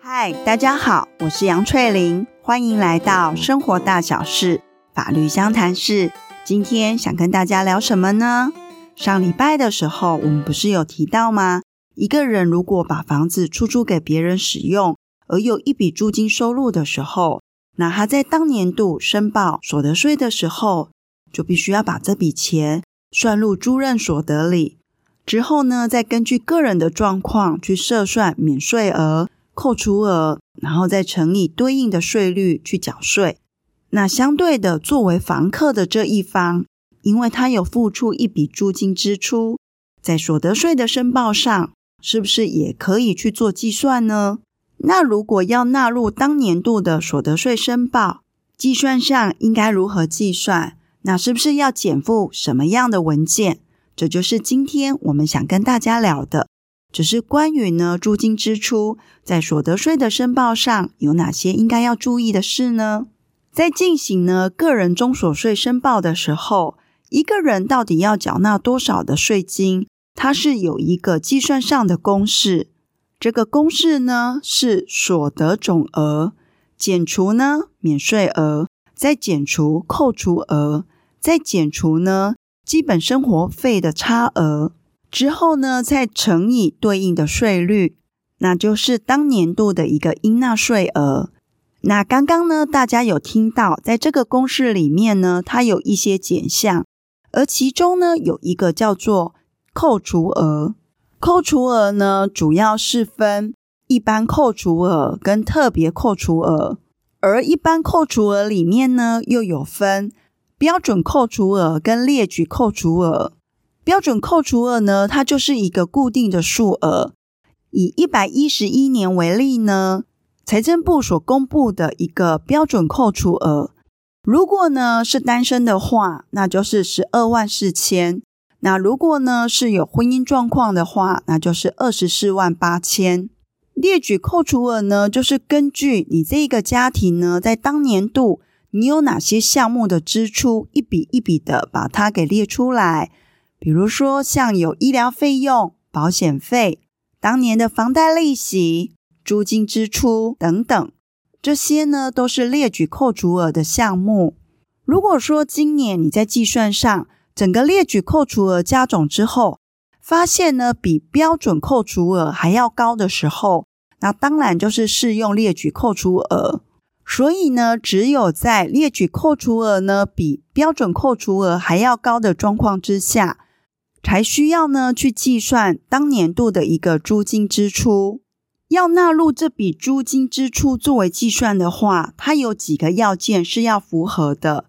嗨，大家好，我是杨翠玲，欢迎来到生活大小事法律相谈室。今天想跟大家聊什么呢？上礼拜的时候，我们不是有提到吗？一个人如果把房子出租给别人使用，而有一笔租金收入的时候，那他在当年度申报所得税的时候，就必须要把这笔钱算入租赁所得里。之后呢，再根据个人的状况去设算免税额、扣除额，然后再乘以对应的税率去缴税。那相对的，作为房客的这一方，因为他有付出一笔租金支出，在所得税的申报上，是不是也可以去做计算呢？那如果要纳入当年度的所得税申报，计算上应该如何计算？那是不是要减负什么样的文件？这就是今天我们想跟大家聊的，只是关于呢租金支出在所得税的申报上有哪些应该要注意的事呢？在进行呢个人中所税申报的时候，一个人到底要缴纳多少的税金？它是有一个计算上的公式，这个公式呢是所得总额减除呢免税额，再减除扣除额，再减除呢基本生活费的差额，之后呢再乘以对应的税率，那就是当年度的一个应纳税额。那刚刚呢大家有听到，在这个公式里面呢，它有一些减项，而其中呢有一个叫做。扣除额，扣除额呢，主要是分一般扣除额跟特别扣除额，而一般扣除额里面呢，又有分标准扣除额跟列举扣除额。标准扣除额呢，它就是一个固定的数额。以一百一十一年为例呢，财政部所公布的一个标准扣除额，如果呢是单身的话，那就是十二万四千。那如果呢是有婚姻状况的话，那就是二十四万八千。列举扣除额呢，就是根据你这个家庭呢，在当年度你有哪些项目的支出，一笔一笔的把它给列出来。比如说像有医疗费用、保险费、当年的房贷利息、租金支出等等，这些呢都是列举扣除额的项目。如果说今年你在计算上，整个列举扣除额加总之后，发现呢比标准扣除额还要高的时候，那当然就是适用列举扣除额。所以呢，只有在列举扣除额呢比标准扣除额还要高的状况之下，才需要呢去计算当年度的一个租金支出。要纳入这笔租金支出作为计算的话，它有几个要件是要符合的。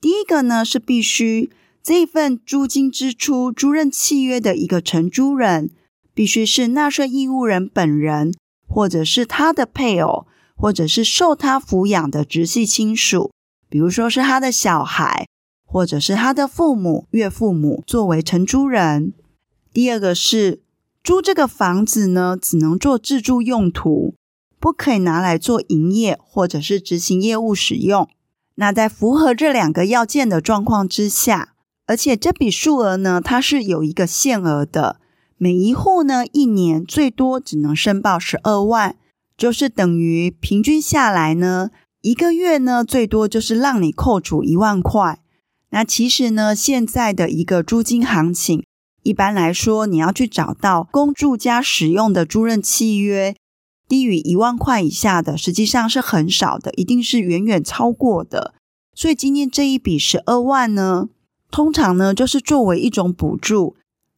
第一个呢是必须。这份租金支出租赁契约的一个承租人，必须是纳税义务人本人，或者是他的配偶，或者是受他抚养的直系亲属，比如说是他的小孩，或者是他的父母、岳父母作为承租人。第二个是租这个房子呢，只能做自住用途，不可以拿来做营业或者是执行业务使用。那在符合这两个要件的状况之下，而且这笔数额呢，它是有一个限额的，每一户呢一年最多只能申报十二万，就是等于平均下来呢，一个月呢最多就是让你扣除一万块。那其实呢，现在的一个租金行情，一般来说你要去找到公住家使用的租赁契约，低于一万块以下的，实际上是很少的，一定是远远超过的。所以今天这一笔十二万呢，通常呢，就是作为一种补助，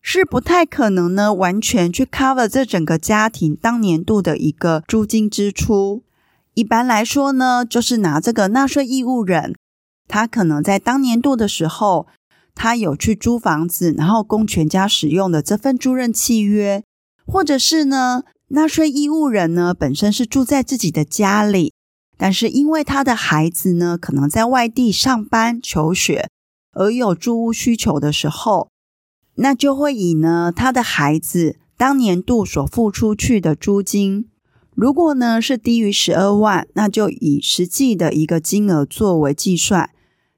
是不太可能呢完全去 cover 这整个家庭当年度的一个租金支出。一般来说呢，就是拿这个纳税义务人，他可能在当年度的时候，他有去租房子，然后供全家使用的这份租赁契约，或者是呢，纳税义务人呢本身是住在自己的家里，但是因为他的孩子呢可能在外地上班求学。而有住屋需求的时候，那就会以呢他的孩子当年度所付出去的租金，如果呢是低于十二万，那就以实际的一个金额作为计算。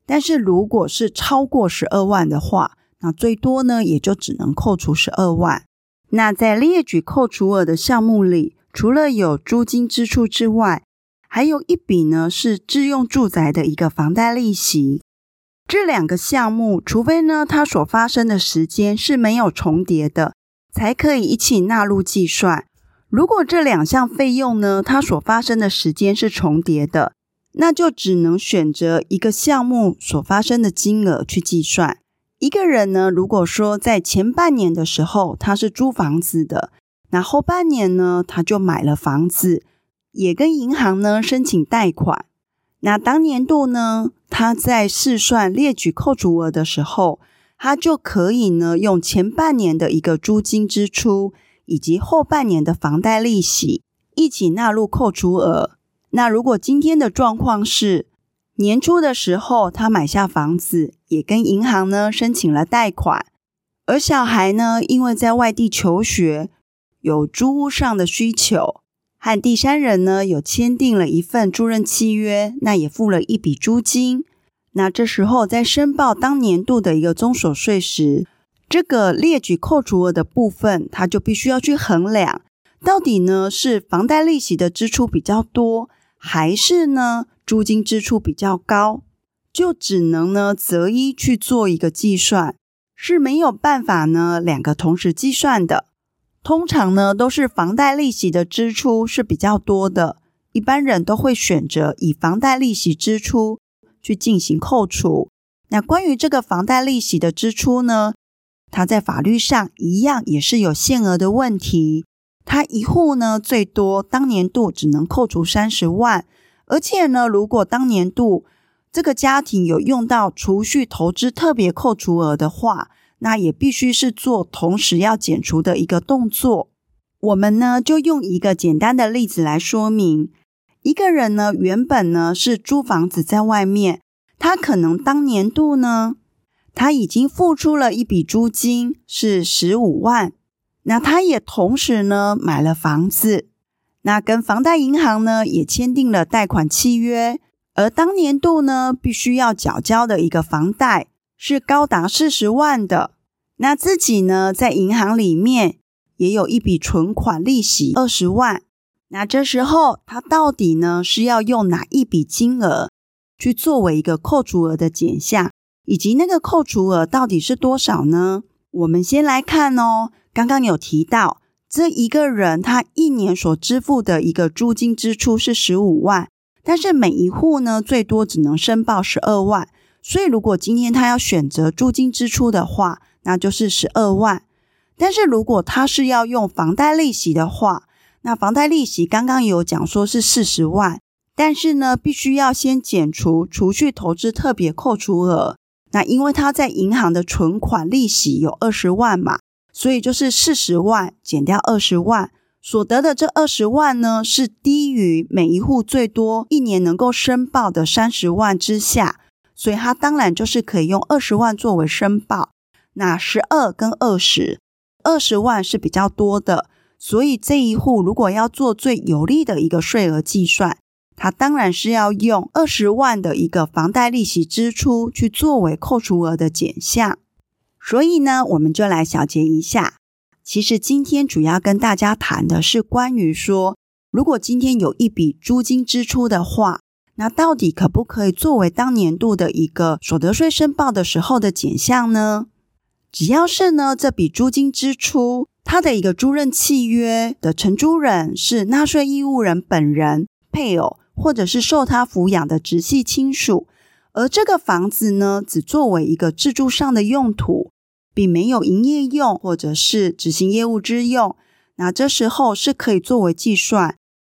但是如果是超过十二万的话，那最多呢也就只能扣除十二万。那在列举扣除额的项目里，除了有租金支出之外，还有一笔呢是自用住宅的一个房贷利息。这两个项目，除非呢它所发生的时间是没有重叠的，才可以一起纳入计算。如果这两项费用呢，它所发生的时间是重叠的，那就只能选择一个项目所发生的金额去计算。一个人呢，如果说在前半年的时候他是租房子的，那后半年呢他就买了房子，也跟银行呢申请贷款。那当年度呢，他在试算列举扣除额的时候，他就可以呢用前半年的一个租金支出以及后半年的房贷利息一起纳入扣除额。那如果今天的状况是，年初的时候，他买下房子，也跟银行呢申请了贷款。而小孩呢，因为在外地求学，有租屋上的需求，和第三人呢有签订了一份租赁契约，那也付了一笔租金。那这时候在申报当年度的一个综所税时，这个列举扣除额的部分，他就必须要去衡量，到底呢是房贷利息的支出比较多，还是呢？租金支出比较高，就只能呢择一去做一个计算，是没有办法呢两个同时计算的。通常呢都是房贷利息的支出是比较多的，一般人都会选择以房贷利息支出去进行扣除。那关于这个房贷利息的支出呢，它在法律上一样也是有限额的问题，它一户呢最多当年度只能扣除三十万。而且呢，如果当年度这个家庭有用到储蓄投资特别扣除额的话，那也必须是做同时要减除的一个动作。我们呢就用一个简单的例子来说明：一个人呢原本呢是租房子在外面，他可能当年度呢他已经付出了一笔租金是十五万，那他也同时呢买了房子。那跟房贷银行呢也签订了贷款契约，而当年度呢必须要缴交的一个房贷是高达四十万的。那自己呢在银行里面也有一笔存款利息二十万。那这时候他到底呢是要用哪一笔金额去作为一个扣除额的减项，以及那个扣除额到底是多少呢？我们先来看哦，刚刚有提到。这一个人他一年所支付的一个租金支出是十五万，但是每一户呢最多只能申报十二万，所以如果今天他要选择租金支出的话，那就是十二万。但是如果他是要用房贷利息的话，那房贷利息刚刚有讲说是四十万，但是呢必须要先减除除去投资特别扣除额，那因为他在银行的存款利息有二十万嘛。所以就是四十万减掉二十万，所得的这二十万呢，是低于每一户最多一年能够申报的三十万之下，所以他当然就是可以用二十万作为申报。那十二跟二十，二十万是比较多的，所以这一户如果要做最有利的一个税额计算，他当然是要用二十万的一个房贷利息支出去作为扣除额的减项。所以呢，我们就来小结一下。其实今天主要跟大家谈的是关于说，如果今天有一笔租金支出的话，那到底可不可以作为当年度的一个所得税申报的时候的减项呢？只要是呢这笔租金支出，它的一个租赁契约的承租人是纳税义务人本人、配偶或者是受他抚养的直系亲属，而这个房子呢只作为一个自住上的用途。并没有营业用或者是执行业务之用，那这时候是可以作为计算，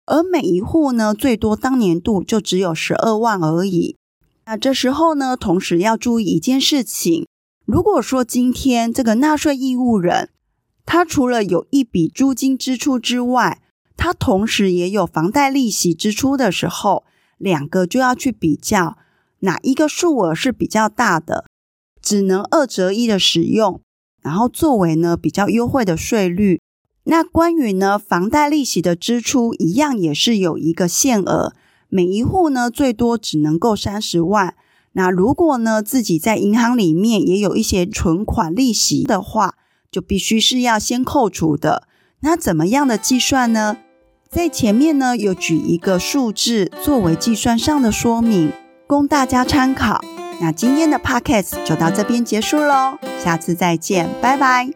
而每一户呢，最多当年度就只有十二万而已。那这时候呢，同时要注意一件事情，如果说今天这个纳税义务人，他除了有一笔租金支出之外，他同时也有房贷利息支出的时候，两个就要去比较哪一个数额是比较大的。只能二择一的使用，然后作为呢比较优惠的税率。那关于呢房贷利息的支出，一样也是有一个限额，每一户呢最多只能够三十万。那如果呢自己在银行里面也有一些存款利息的话，就必须是要先扣除的。那怎么样的计算呢？在前面呢有举一个数字作为计算上的说明，供大家参考。那今天的 Podcast 就到这边结束喽，下次再见，拜拜。